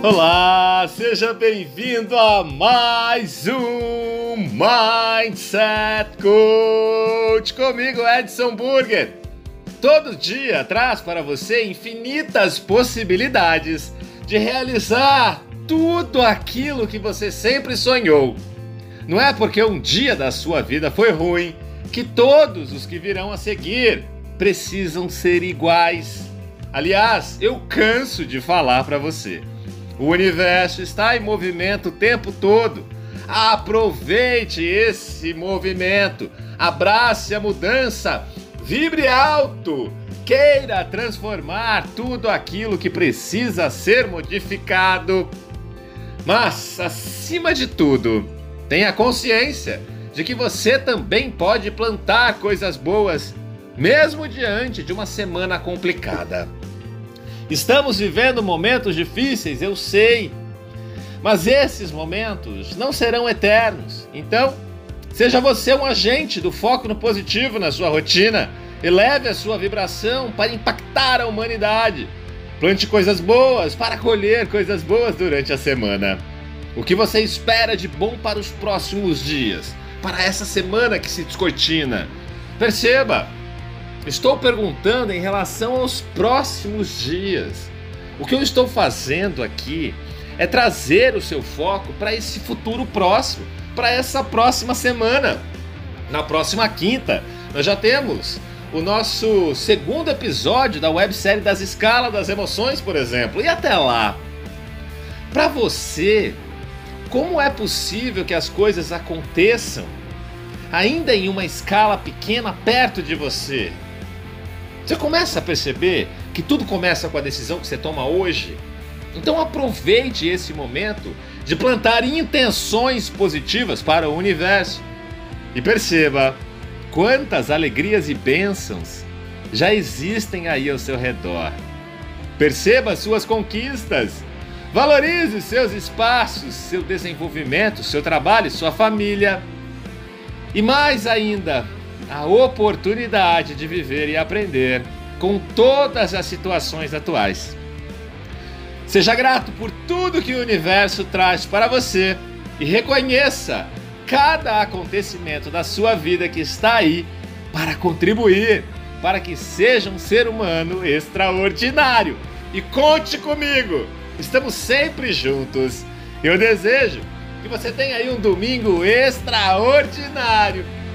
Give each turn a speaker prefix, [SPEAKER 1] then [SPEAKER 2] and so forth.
[SPEAKER 1] Olá, seja bem-vindo a mais um Mindset Coach comigo, Edson Burger. Todo dia traz para você infinitas possibilidades de realizar tudo aquilo que você sempre sonhou. Não é porque um dia da sua vida foi ruim que todos os que virão a seguir precisam ser iguais. Aliás, eu canso de falar para você. O universo está em movimento o tempo todo. Aproveite esse movimento, abrace a mudança, vibre alto, queira transformar tudo aquilo que precisa ser modificado. Mas, acima de tudo, tenha consciência de que você também pode plantar coisas boas, mesmo diante de uma semana complicada. Estamos vivendo momentos difíceis, eu sei. Mas esses momentos não serão eternos. Então, seja você um agente do foco no positivo na sua rotina. Eleve a sua vibração para impactar a humanidade. Plante coisas boas para colher coisas boas durante a semana. O que você espera de bom para os próximos dias? Para essa semana que se descortina? Perceba, Estou perguntando em relação aos próximos dias. O que eu estou fazendo aqui é trazer o seu foco para esse futuro próximo, para essa próxima semana. Na próxima quinta, nós já temos o nosso segundo episódio da websérie das escalas das emoções, por exemplo. E até lá, para você, como é possível que as coisas aconteçam ainda em uma escala pequena perto de você? Você começa a perceber que tudo começa com a decisão que você toma hoje? Então aproveite esse momento de plantar intenções positivas para o universo. E perceba quantas alegrias e bênçãos já existem aí ao seu redor. Perceba suas conquistas. Valorize seus espaços, seu desenvolvimento, seu trabalho, sua família. E mais ainda, a oportunidade de viver e aprender com todas as situações atuais. Seja grato por tudo que o universo traz para você e reconheça cada acontecimento da sua vida que está aí para contribuir para que seja um ser humano extraordinário. E conte comigo, estamos sempre juntos. Eu desejo que você tenha aí um domingo extraordinário